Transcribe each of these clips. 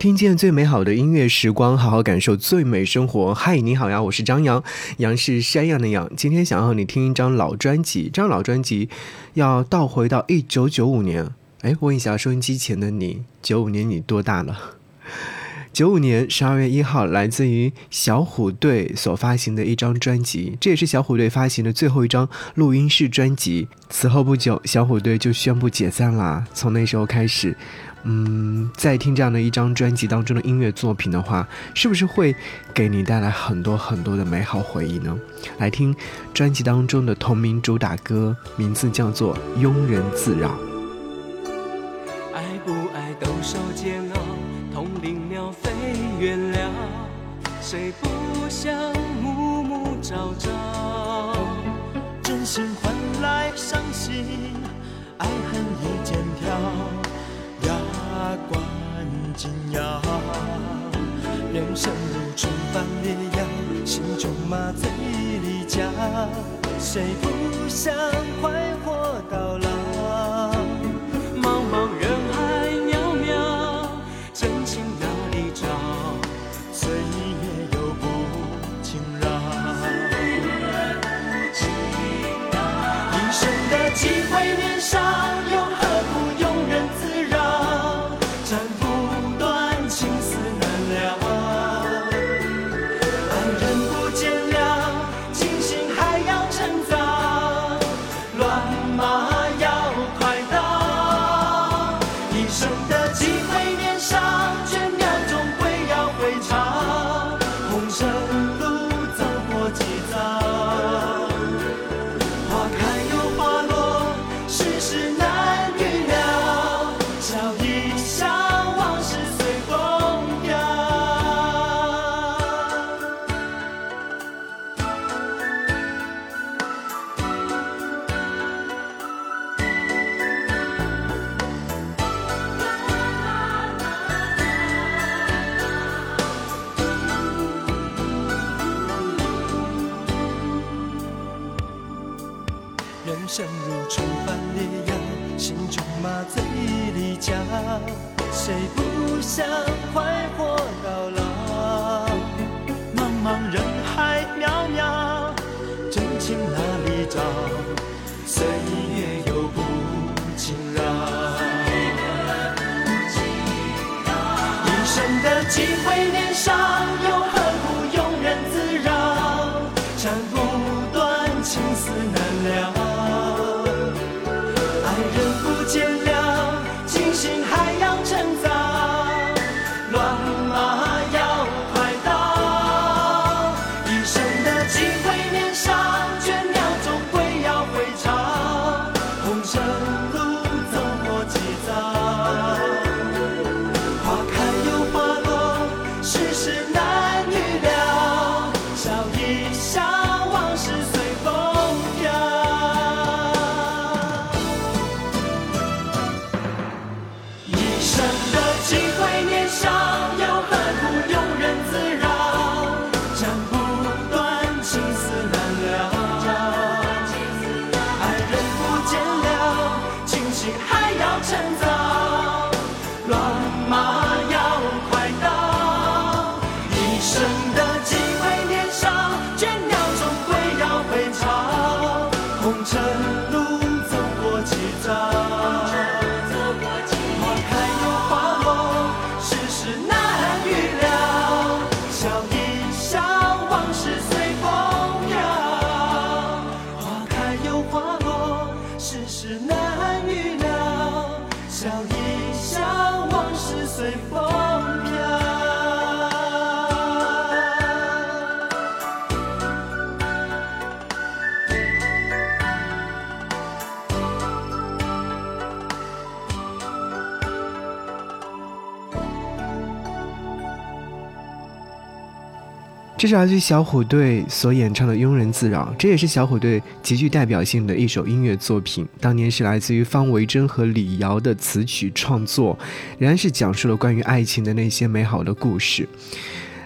听见最美好的音乐时光，好好感受最美生活。嗨，你好呀，我是张扬，杨是山羊的羊。今天想要你听一张老专辑，这张老专辑要倒回到一九九五年。哎，问一下收音机前的你，九五年你多大了？九五年十二月一号，来自于小虎队所发行的一张专辑，这也是小虎队发行的最后一张录音室专辑。此后不久，小虎队就宣布解散啦。从那时候开始。嗯，在听这样的一张专辑当中的音乐作品的话，是不是会给你带来很多很多的美好回忆呢？来听专辑当中的同名主打歌，名字叫做《庸人自扰》。爱不爱都受煎熬，同林鸟飞远了，谁不想暮暮朝朝？真心换来伤心，惊讶，人生如春般烈阳，心中麻醉离家，谁不想快 my. 谁不想快花落世事难预料笑一笑往事随风飘。这是来自小虎队所演唱的《庸人自扰》，这也是小虎队极具代表性的一首音乐作品。当年是来自于方维珍和李瑶的词曲创作，仍然是讲述了关于爱情的那些美好的故事。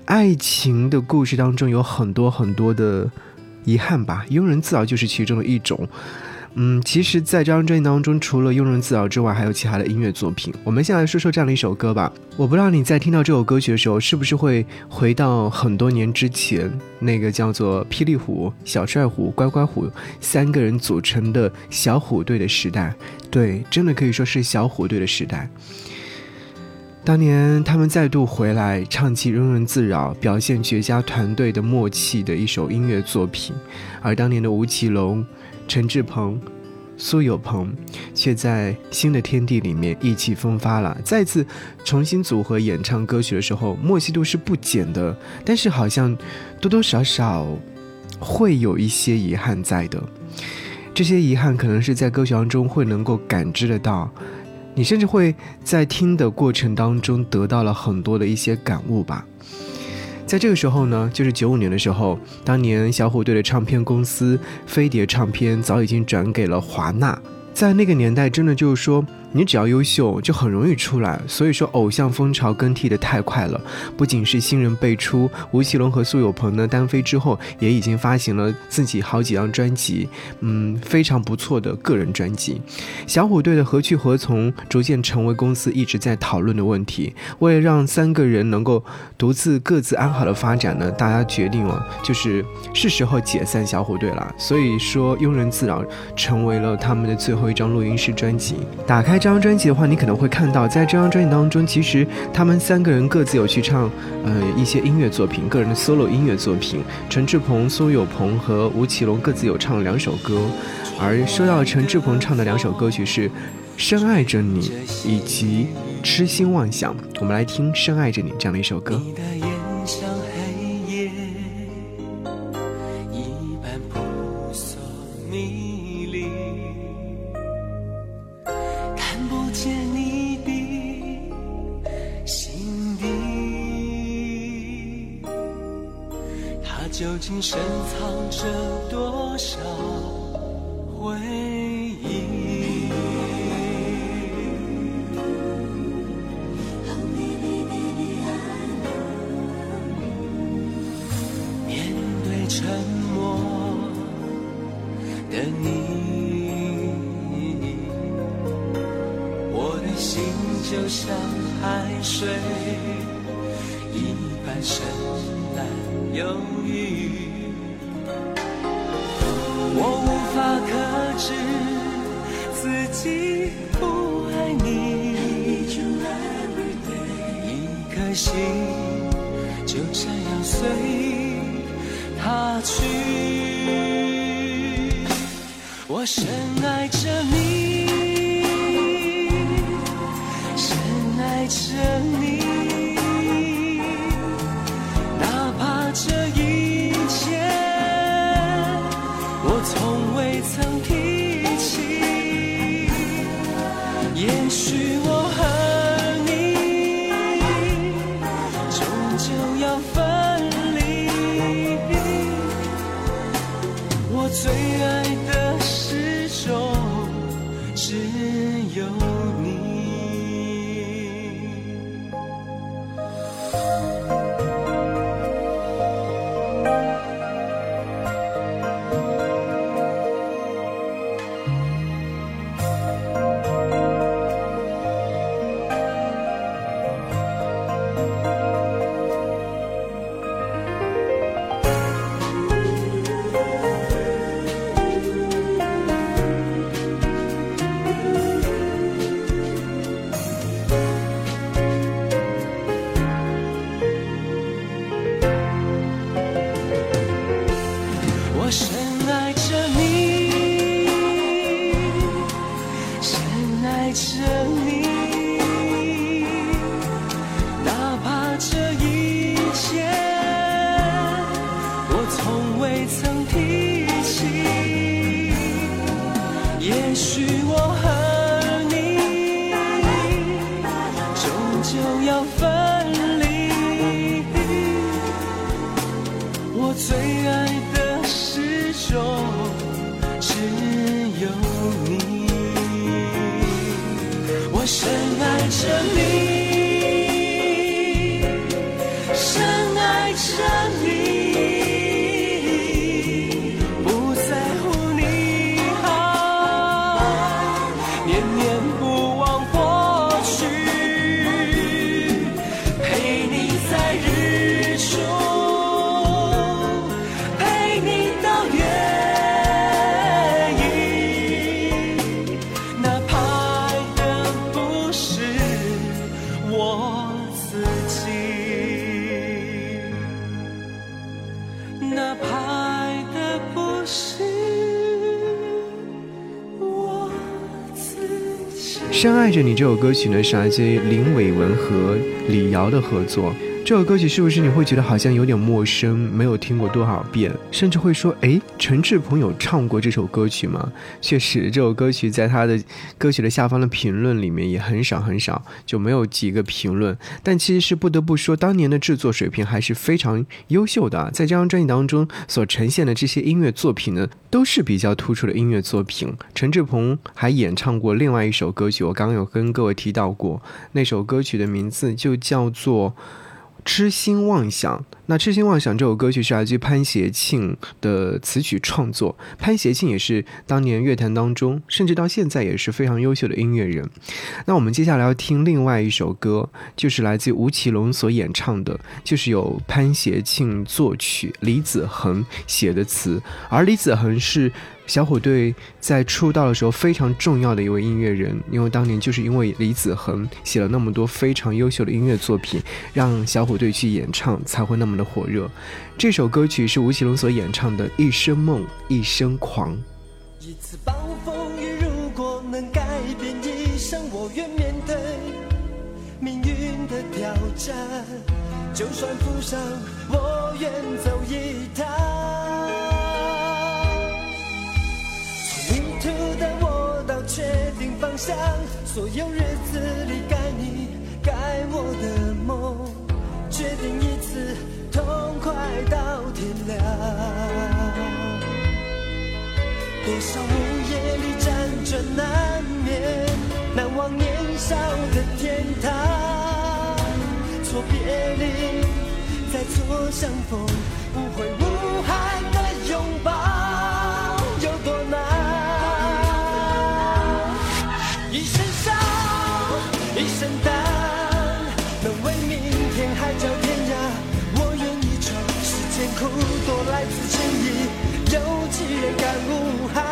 爱情的故事当中有很多很多的遗憾吧，《庸人自扰》就是其中的一种。嗯，其实，在这张专辑当中，除了《庸人自扰》之外，还有其他的音乐作品。我们先来说说这样的一首歌吧。我不知道你在听到这首歌曲的时候，是不是会回到很多年之前，那个叫做霹雳虎、小帅虎、乖乖虎三个人组成的小虎队的时代。对，真的可以说是小虎队的时代。当年他们再度回来唱起《庸人自扰》，表现绝佳团队的默契的一首音乐作品，而当年的吴奇隆、陈志朋、苏有朋却在新的天地里面意气风发了，再次重新组合演唱歌曲的时候，默契度是不减的，但是好像多多少少会有一些遗憾在的，这些遗憾可能是在歌曲当中会能够感知得到。你甚至会在听的过程当中得到了很多的一些感悟吧。在这个时候呢，就是九五年的时候，当年小虎队的唱片公司飞碟唱片早已经转给了华纳。在那个年代，真的就是说。你只要优秀，就很容易出来。所以说，偶像风潮更替的太快了。不仅是新人辈出，吴奇隆和苏有朋呢单飞之后，也已经发行了自己好几张专辑，嗯，非常不错的个人专辑。小虎队的何去何从，逐渐成为公司一直在讨论的问题。为了让三个人能够独自各自安好的发展呢，大家决定了，就是是时候解散小虎队了。所以说，庸人自扰成为了他们的最后一张录音室专辑。打开。这张专辑的话，你可能会看到，在这张专辑当中，其实他们三个人各自有去唱，呃，一些音乐作品，个人的 solo 音乐作品。陈志朋、苏有朋和吴奇隆各自有唱两首歌，而说到陈志朋唱的两首歌曲是《深爱着你》以及《痴心妄想》，我们来听《深爱着你》这样的一首歌。心就像海水一般深蓝又。我无法克制自己不爱你，一颗心就这样随他去。我深爱着你，爱着你，哪怕这一切我从未曾提起，也许我和你终究要分离，我最爱。我是着你这首歌曲呢，是来自于林伟文和李瑶的合作。这首歌曲是不是你会觉得好像有点陌生，没有听过多少遍，甚至会说：“哎，陈志朋有唱过这首歌曲吗？”确实，这首歌曲在他的歌曲的下方的评论里面也很少很少，就没有几个评论。但其实是不得不说，当年的制作水平还是非常优秀的。啊在这张专辑当中所呈现的这些音乐作品呢，都是比较突出的音乐作品。陈志朋还演唱过另外一首歌曲，我刚刚有跟各位提到过，那首歌曲的名字就叫做。痴心妄想，那《痴心妄想》这首歌曲是来自于潘协庆的词曲创作。潘协庆也是当年乐坛当中，甚至到现在也是非常优秀的音乐人。那我们接下来要听另外一首歌，就是来自吴奇隆所演唱的，就是由潘协庆作曲，李子恒写的词，而李子恒是。小虎队在出道的时候非常重要的一位音乐人，因为当年就是因为李子恒写了那么多非常优秀的音乐作品，让小虎队去演唱才会那么的火热。这首歌曲是吴奇隆所演唱的《一生梦，一生狂》。一次暴风雨，如果能改变一生，我愿面对命运的挑战，就算负伤，我愿走一想，所有日子里该你，该我的梦，决定一次痛快到天亮。多少午夜里辗转难眠，难忘年少的天堂。错别离，再错相逢，无悔无憾有几人敢无憾？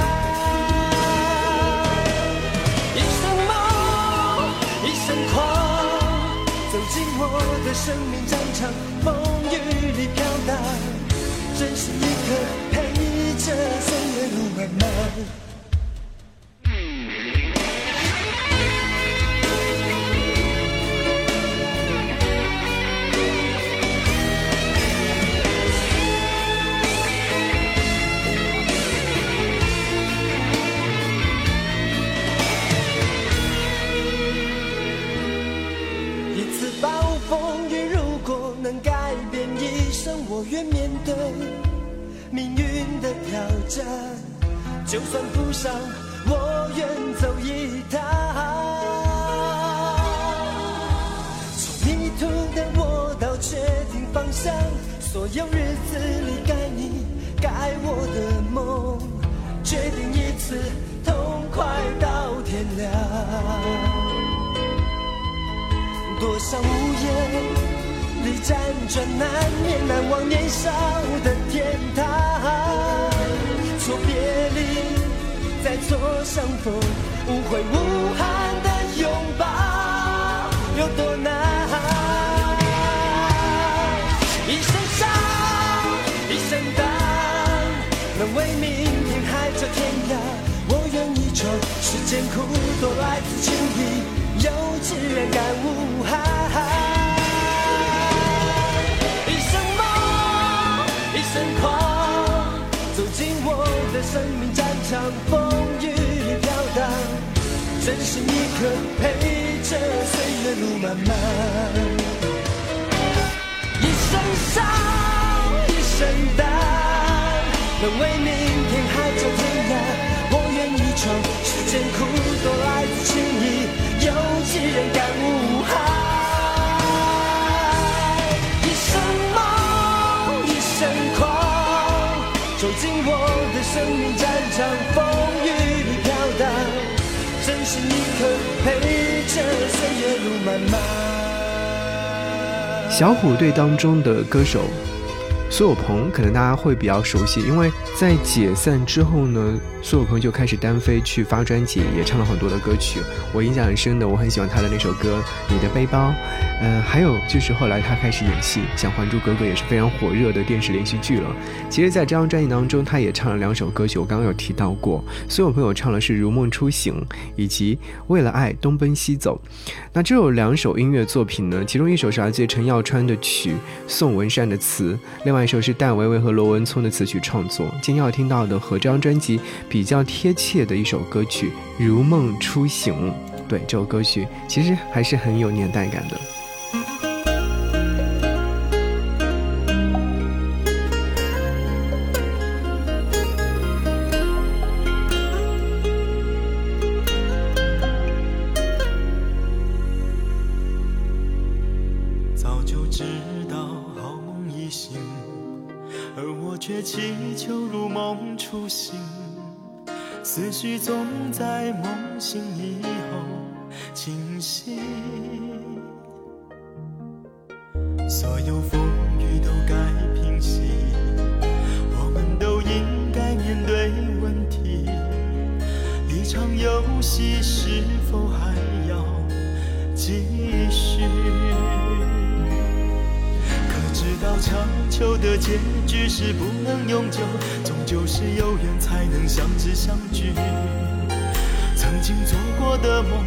一生梦，一生狂，走进我的生命战场，风雨里飘荡。真心一刻，陪着岁月漫漫。一次暴风雨如果能改变一生，我愿面对命运的挑战。就算负伤，我愿走一趟。从迷途的我到确定方向，所有日子里该你该我的梦，决定一次痛快到天亮。多少午夜里辗转难眠，难忘年少的天堂。错别离，再错相逢，无悔无憾的拥抱有多难？一生伤，一生胆，能为明天海角天涯，我愿意闯。世间苦多来自情谊，有自然感无真心一刻陪着岁月路漫漫。一生伤，一生胆，能为明天海角天涯，我愿意闯。世间苦多来自情谊，有几人敢无憾？一生梦，一生狂，走进我的。生命战场，真心一刻陪着岁月路漫漫。小虎队当中的歌手，苏有朋可能大家会比较熟悉，因为在解散之后呢，苏有朋就开始单飞去发专辑，也唱了很多的歌曲。我印象很深的，我很喜欢他的那首歌《你的背包》。嗯，还有就是后来他开始演戏，像《还珠格格》也是非常火热的电视连续剧了。其实，在这张专辑当中，他也唱了两首歌曲，我刚刚有提到过。苏有朋友唱的是《如梦初醒》，以及《为了爱东奔西走》。那这有两首音乐作品呢，其中一首是来自陈耀川的曲，宋文善的词，另外一首是戴维维和罗文聪的词曲创作。今天要听到的和这张专辑比较贴切的一首歌曲《如梦初醒》，对这首歌曲其实还是很有年代感的。可知道强求的结局是不能永久。终究是有缘才能相知相聚。曾经做过的梦，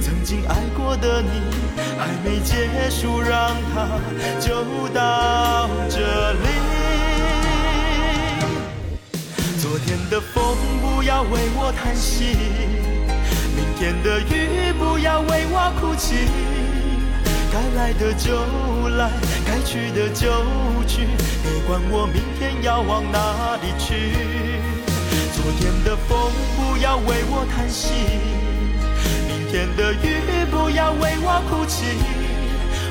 曾经爱过的你，还没结束，让它就到这里。昨天的风不要为我叹息，明天的雨不要为我哭泣。该来的就来，去的就去，别管我明天要往哪里去。昨天的风不要为我叹息，明天的雨不要为我哭泣。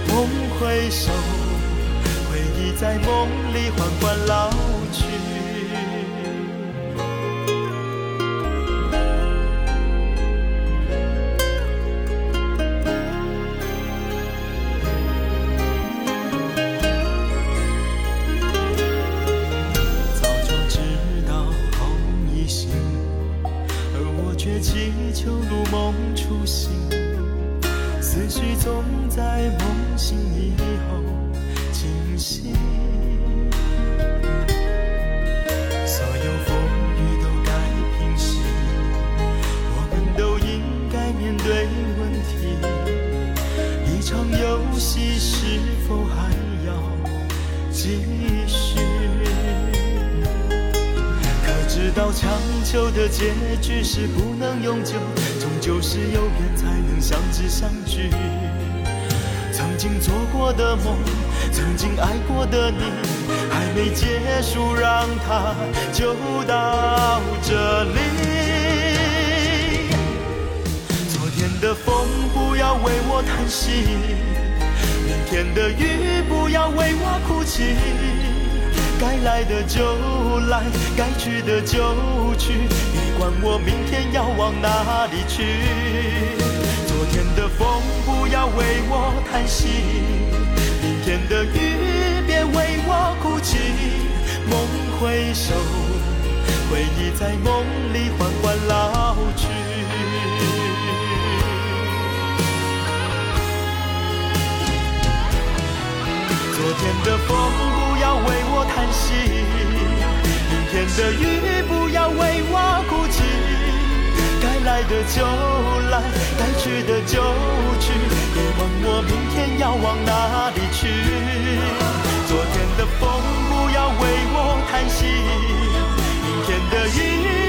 梦回首，回忆在梦里缓缓老相知相聚。曾经做过的梦，曾经爱过的你，还没结束，让它就到这里。昨天的风不要为我叹息，明天的雨不要为我哭泣。该来的就来，该去的就去，别管我明天要往哪里去。的风不要为我叹息，明天的雨别为我哭泣。梦回首，回忆在梦里缓缓老去。昨天的风。不要为我叹息，明天的雨不要为我哭泣。来的就来，该去的就去，别问我明天要往哪里去。昨天的风不要为我叹息，明天的雨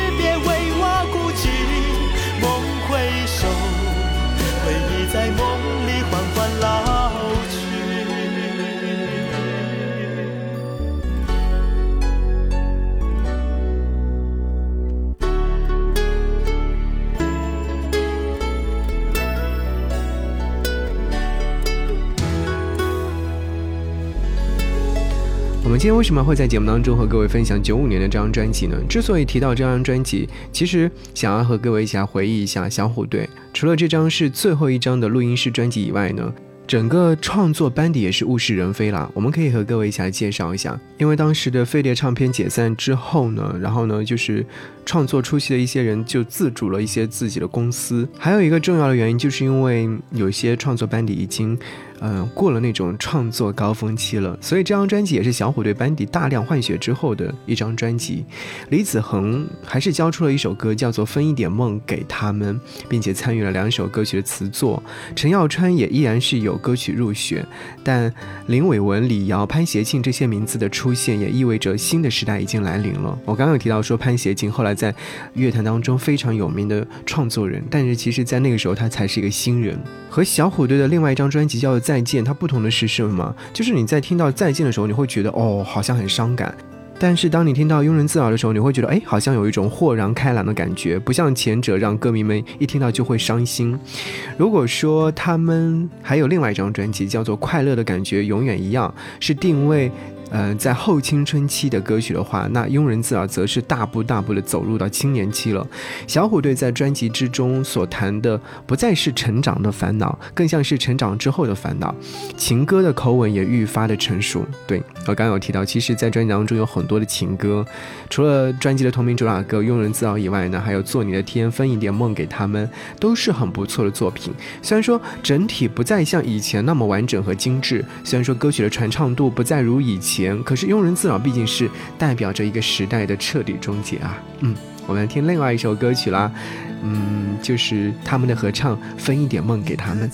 今天为什么会在节目当中和各位分享九五年的这张专辑呢？之所以提到这张专辑，其实想要和各位一起来回忆一下小虎队。除了这张是最后一张的录音室专辑以外呢，整个创作班底也是物是人非啦。我们可以和各位一起来介绍一下，因为当时的飞碟唱片解散之后呢，然后呢就是创作初期的一些人就自主了一些自己的公司，还有一个重要的原因就是因为有些创作班底已经。嗯，过了那种创作高峰期了，所以这张专辑也是小虎队班底大量换血之后的一张专辑。李子恒还是交出了一首歌，叫做《分一点梦给他们》，并且参与了两首歌曲的词作。陈耀川也依然是有歌曲入选，但林伟文、李瑶、潘协庆这些名字的出现，也意味着新的时代已经来临了。我刚刚有提到说潘协庆后来在乐坛当中非常有名的创作人，但是其实在那个时候他才是一个新人。和小虎队的另外一张专辑叫做。再见，它不同的是什么？就是你在听到再见的时候，你会觉得哦，好像很伤感；但是当你听到庸人自扰的时候，你会觉得哎，好像有一种豁然开朗的感觉，不像前者让歌迷们一听到就会伤心。如果说他们还有另外一张专辑叫做《快乐的感觉永远一样》，是定位。嗯，在后青春期的歌曲的话，那庸人自扰则是大步大步的走入到青年期了。小虎队在专辑之中所谈的不再是成长的烦恼，更像是成长之后的烦恼。情歌的口吻也愈发的成熟。对我刚刚有提到，其实，在专辑当中有很多的情歌，除了专辑的同名主打歌《庸人自扰》以外呢，还有《做你的天》《分一点梦给他们》，都是很不错的作品。虽然说整体不再像以前那么完整和精致，虽然说歌曲的传唱度不再如以前。可是庸人自扰毕竟是代表着一个时代的彻底终结啊！嗯，我们来听另外一首歌曲啦，嗯，就是他们的合唱《分一点梦给他们》。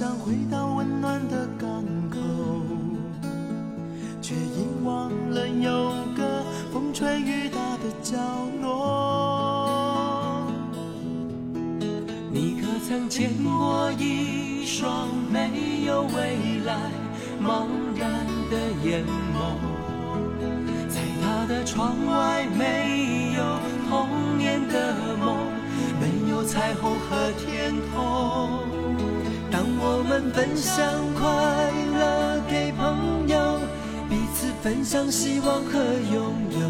想回到温暖的港口，却遗忘了有个风吹雨打的角落。你可曾见过一双没有未来、茫然的眼眸？在他的窗外，没有童年的梦，没有彩虹和天空。我们分享快乐给朋友，彼此分享希望和拥有，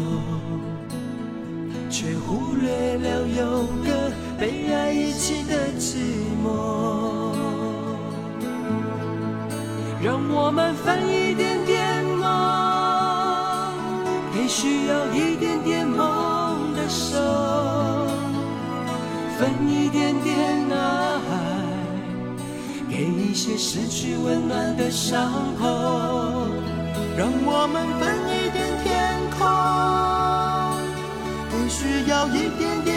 却忽略了有个被爱遗弃的寂寞。让我们分一点点梦，给需要一点点梦的手，分一给一些失去温暖的伤口，让我们分一点天空，给需要一点点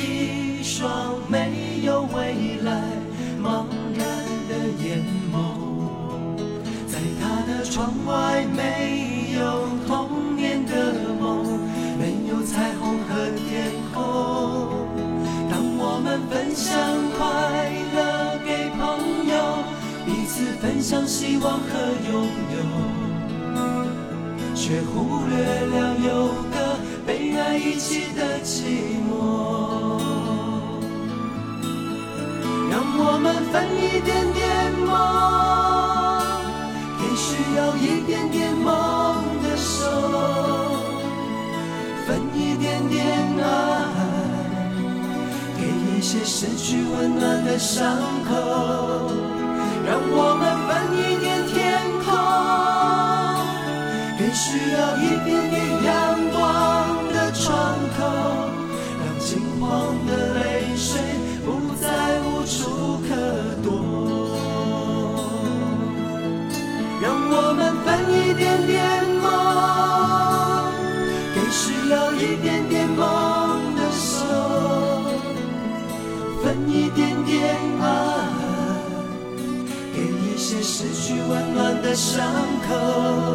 一双没有未来、茫然的眼眸，在他的窗外没有童年的梦，没有彩虹和天空。当我们分享快乐给朋友，彼此分享希望和拥有，却忽略了有个被爱一起的伤口。